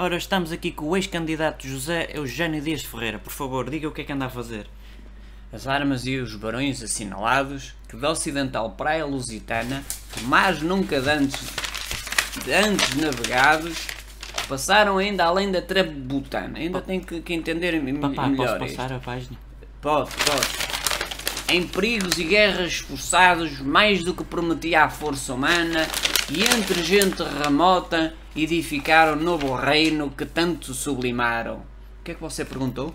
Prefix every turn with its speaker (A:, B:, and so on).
A: Ora, estamos aqui com o ex-candidato José Eugênio Dias Ferreira. Por favor, diga o que é que anda a fazer.
B: As armas e os barões assinalados que da ocidental praia lusitana, mas nunca antes, antes navegados, passaram ainda além da trabutana. Ainda tem que, que entender
A: Papá,
B: melhor
A: posso
B: isto.
A: passar a página?
B: Pode, pode. Em perigos e guerras esforçados, mais do que prometia a força humana, e entre gente remota, edificaram novo reino que tanto sublimaram. O que é que você perguntou?